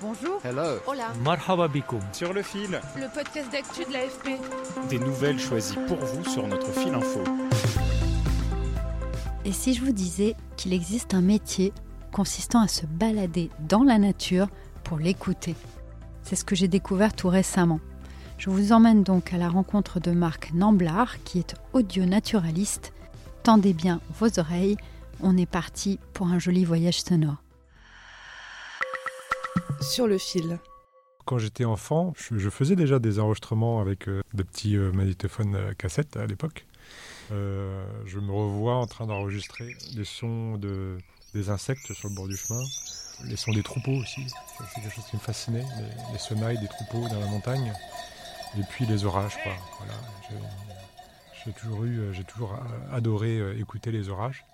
Bonjour. Hello. Hola. Marhaba bikoum. Sur le fil, Le podcast d'actu de l'AFP. des nouvelles choisies pour vous sur notre fil info. Et si je vous disais qu'il existe un métier consistant à se balader dans la nature pour l'écouter? C'est ce que j'ai découvert tout récemment. Je vous emmène donc à la rencontre de Marc Namblard, qui est audio-naturaliste. Tendez bien vos oreilles, on est parti pour un joli voyage sonore. Sur le fil. Quand j'étais enfant, je, faisais déjà des enregistrements avec euh, des petits euh, magnétophones euh, cassettes à l'époque. Euh, je me revois en train d'enregistrer les sons de, des insectes sur le bord du chemin, les sons des troupeaux aussi. C'est quelque chose qui me fascinait, les, les des troupeaux dans la montagne. Et puis les orages. Voilà. J'ai- toujours eu, j'ai toujours adoré écouter les orages.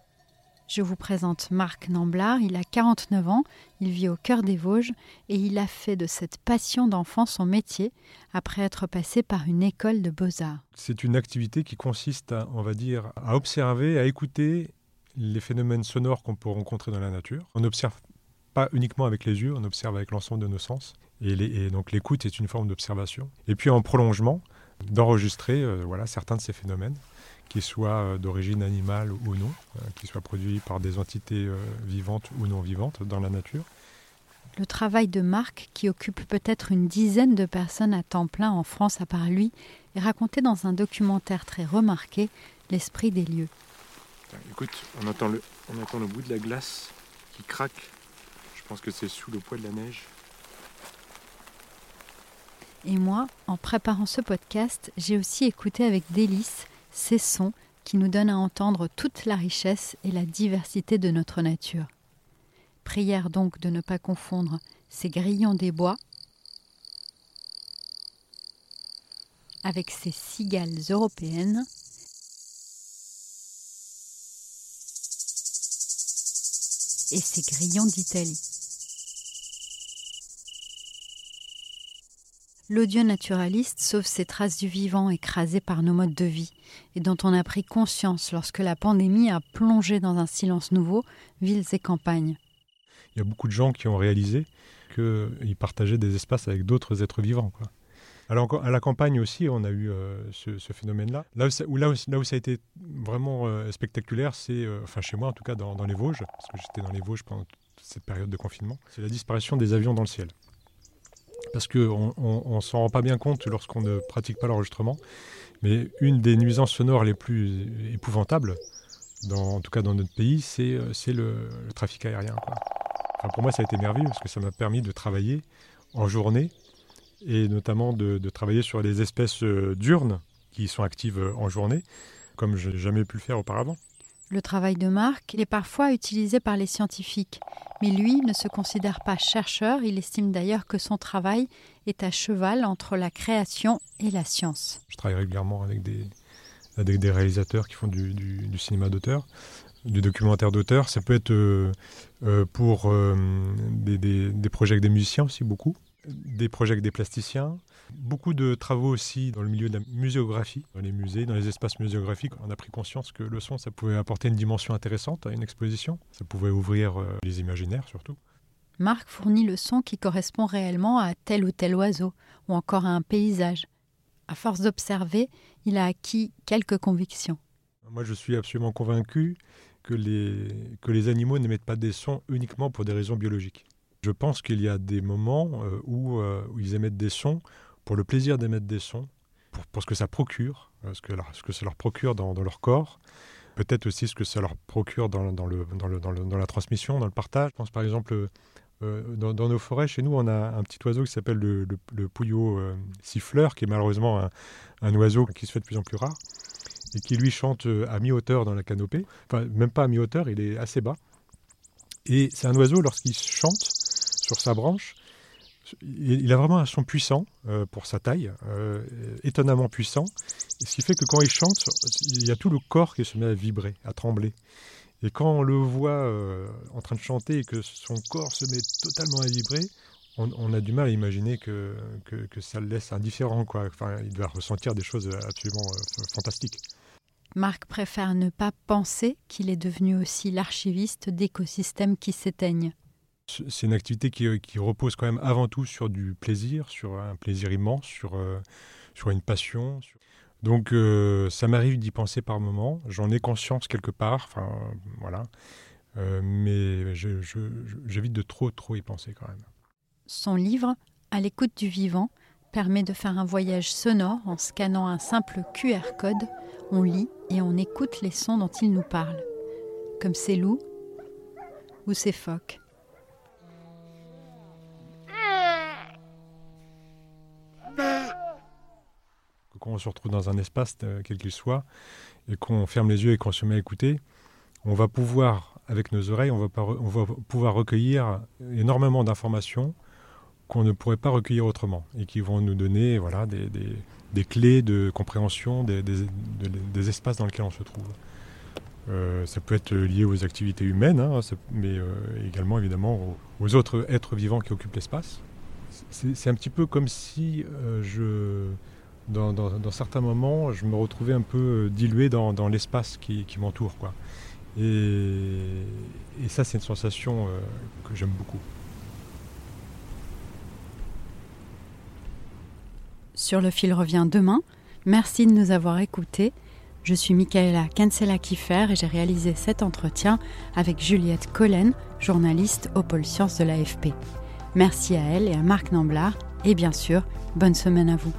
Je vous présente Marc Namblard, il a 49 ans, il vit au cœur des Vosges et il a fait de cette passion d'enfant son métier après être passé par une école de beaux-arts. C'est une activité qui consiste, à, on va dire, à observer, à écouter les phénomènes sonores qu'on peut rencontrer dans la nature. On n'observe pas uniquement avec les yeux, on observe avec l'ensemble de nos sens. Et, donc l'écoute est une forme d'observation. Et puis en prolongement, d'enregistrer euh, voilà, certains de ces phénomènes, qu'ils soient euh, d'origine animale ou non, euh, qu'ils soient produits par des entités euh, vivantes ou non vivantes dans la nature. Le travail de Marc, qui occupe peut-être une dizaine de personnes à temps plein en France à part lui, est raconté dans un documentaire très remarqué, L'esprit des lieux. Écoute, on entend, le, on entend le bout de la glace qui craque. Je pense que c'est sous le poids de la neige. Et moi, en préparant ce podcast, j'ai aussi écouté avec délice ces sons qui nous donnent à entendre toute la richesse et la diversité de notre nature. Prière donc de ne pas confondre ces grillons des bois avec ces cigales européennes et ces grillons d'Italie. L'audio-naturaliste sauve ces traces du vivant écrasées par nos modes de vie et dont on a pris conscience lorsque la pandémie a plongé dans un silence nouveau villes et campagnes. Il y a beaucoup de gens qui ont réalisé qu'ils partageaient des espaces avec d'autres êtres vivants. Quoi. Alors à la campagne aussi, on a eu euh, ce, phénomène-là. Là où ça a été vraiment euh, spectaculaire, c'est, euh, enfin chez moi en tout cas, dans, dans les Vosges, parce que j'étais dans les Vosges pendant toute cette période de confinement, c'est la disparition des avions dans le ciel. Parce qu'on on, ne s'en rend pas bien compte lorsqu'on ne pratique pas l'enregistrement, mais une des nuisances sonores les plus épouvantables, en tout cas dans notre pays, c'est euh, le, trafic aérien. Pour moi, ça a été merveilleux parce que ça m'a permis de travailler en journée et notamment de, de travailler sur des espèces euh, diurnes qui sont actives euh, en journée, comme je n'ai jamais pu le faire auparavant. Le travail de Marc est parfois utilisé par les scientifiques, mais lui ne se considère pas chercheur, il estime d'ailleurs que son travail est à cheval entre la création et la science. Je travaille régulièrement avec des, réalisateurs qui font du, cinéma d'auteur, du documentaire d'auteur. Ça peut être euh, euh, pour euh, des- des projets avec des musiciens aussi, beaucoup. Des projets avec des plasticiens. Beaucoup de travaux aussi dans le milieu de la muséographie, dans les musées, dans les espaces muséographiques. On a pris conscience que le son, ça pouvait apporter une dimension intéressante à une exposition. Ça pouvait ouvrir euh, les imaginaires surtout. Marc fournit le son qui correspond réellement à tel ou tel oiseau, ou encore à un paysage. À force d'observer, il a acquis quelques convictions. Moi, je suis absolument convaincu que les, que les animaux n'émettent pas des sons uniquement pour des raisons biologiques. Je pense qu'il y a des moments euh, où, euh, où ils émettent des sons pour le plaisir d'émettre des sons, pour, ce que ça procure, euh, ce que, ce que ça leur procure dans, leur corps, peut-être aussi ce que ça leur procure dans, la transmission, dans le partage. Je pense par exemple, dans, nos forêts, chez nous, on a un petit oiseau qui s'appelle le, le, pouillot siffleur, qui est malheureusement un oiseau qui se fait de plus en plus rare. et qui lui chante à mi-hauteur dans la canopée. Enfin, même pas à mi-hauteur, il est assez bas. Et c'est un oiseau, lorsqu'il chante sur sa branche, il a vraiment un son puissant euh, pour sa taille, euh, étonnamment puissant. ce qui fait que quand il chante, il y a tout le corps qui se met à vibrer, à trembler. Et quand on le voit euh, en train de chanter et que son corps se met totalement à vibrer, on, a du mal à imaginer que, ça le laisse indifférent. Enfin, il doit ressentir des choses absolument fantastiques. Marc préfère ne pas penser qu'il est devenu aussi l'archiviste d'écosystèmes qui s'éteignent. C'est une activité qui, repose quand même avant tout sur du plaisir, sur un plaisir immense, sur, euh, sur une passion. Donc euh, ça m'arrive d'y penser par moments, j'en ai conscience quelque part, enfin voilà, euh, mais j'évite de trop trop y penser quand même. Son livre, À l'écoute du vivant, permet de faire un voyage sonore en scannant un simple QR code. On lit et on écoute les sons dont il nous parle, comme ces loups ou ces phoques. Quand on se retrouve dans un espace, euh, quel qu'il soit, et qu'on ferme les yeux et qu'on se met à écouter, on va pouvoir, avec nos oreilles, on va, pouvoir recueillir énormément d'informations qu'on ne pourrait pas recueillir autrement et qui vont nous donner voilà, des, clés de compréhension des, espaces dans lesquels on se trouve. Euh, ça peut être lié aux activités humaines, hein, mais euh, également évidemment aux, autres êtres vivants qui occupent l'espace. C'est un petit peu comme si je, dans, certains moments, je me retrouvais un peu dilué dans, l'espace qui, m'entoure. Et, et, ça, c'est une sensation que j'aime beaucoup. Sur le fil revient demain. Merci de nous avoir écoutés. Je suis Michaela Cancela-Kiffer et j'ai réalisé cet entretien avec Juliette Collen, journaliste au pôle sciences de l'AFP. Merci à elle et à Marc Namblard et bien sûr, bonne semaine à vous.